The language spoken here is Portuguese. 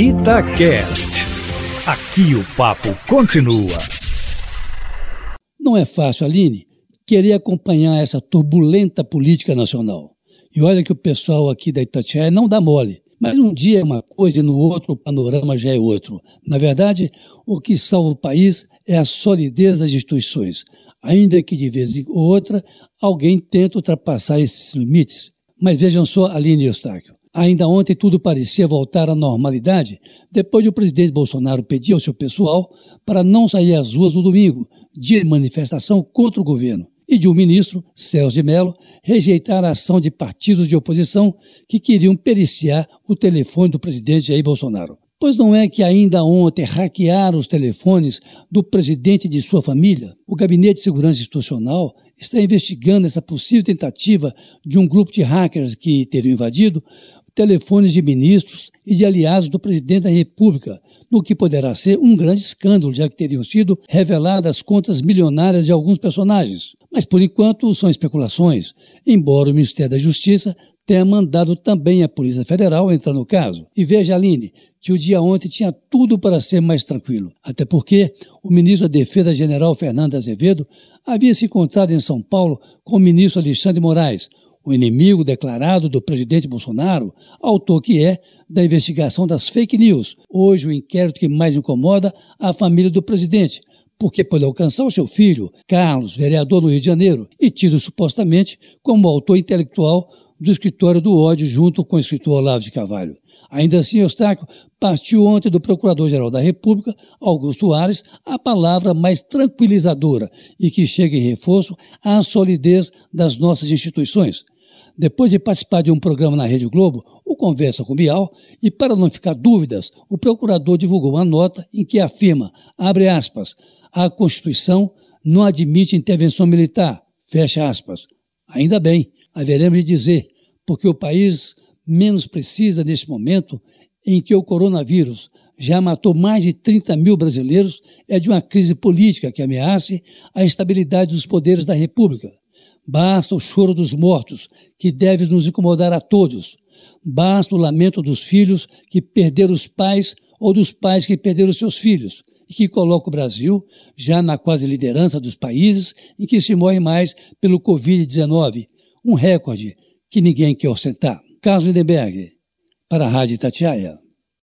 Itacast. Aqui o papo continua. Não é fácil, Aline, querer acompanhar essa turbulenta política nacional. E olha que o pessoal aqui da Itatiaia não dá mole. Mas um dia é uma coisa e no outro o panorama já é outro. Na verdade, o que salva o país é a solidez das instituições, ainda que de vez em outra alguém tente ultrapassar esses limites. Mas vejam só Aline Eustáquio. Ainda ontem tudo parecia voltar à normalidade, depois de o presidente Bolsonaro pedir ao seu pessoal para não sair às ruas no domingo, dia de manifestação contra o governo, e de um ministro, Celso de Mello, rejeitar a ação de partidos de oposição que queriam periciar o telefone do presidente Jair Bolsonaro. Pois não é que ainda ontem hackearam os telefones do presidente e de sua família? O Gabinete de Segurança Institucional está investigando essa possível tentativa de um grupo de hackers que teriam invadido telefones de ministros e de aliados do presidente da República, no que poderá ser um grande escândalo, já que teriam sido reveladas contas milionárias de alguns personagens. Mas, por enquanto, são especulações, embora o Ministério da Justiça tenha mandado também a Polícia Federal entrar no caso. E veja, Aline, que o dia ontem tinha tudo para ser mais tranquilo, até porque o ministro da Defesa, general Fernando Azevedo, havia se encontrado em São Paulo com o ministro Alexandre Moraes, o inimigo declarado do presidente Bolsonaro, autor que é da investigação das fake news, hoje o inquérito que mais incomoda a família do presidente, porque pode alcançar o seu filho, Carlos, vereador no Rio de Janeiro, e tido supostamente como autor intelectual do escritório do ódio junto com o escritor Olavo de Carvalho. Ainda assim, Eustáquio partiu ontem do Procurador-Geral da República, Augusto Ares, a palavra mais tranquilizadora e que chega em reforço à solidez das nossas instituições. Depois de participar de um programa na Rede Globo, o Conversa com Bial, e para não ficar dúvidas, o procurador divulgou uma nota em que afirma, abre aspas, a Constituição não admite intervenção militar, fecha aspas. Ainda bem, haveremos de dizer, porque o país menos precisa neste momento em que o coronavírus já matou mais de 30 mil brasileiros é de uma crise política que ameace a estabilidade dos poderes da República. Basta o choro dos mortos, que deve nos incomodar a todos. Basta o lamento dos filhos que perderam os pais ou dos pais que perderam seus filhos, e que coloca o Brasil já na quase liderança dos países em que se morre mais pelo Covid-19, um recorde que ninguém quer ostentar. Carlos Lindenberg, para a Rádio Tatiaia.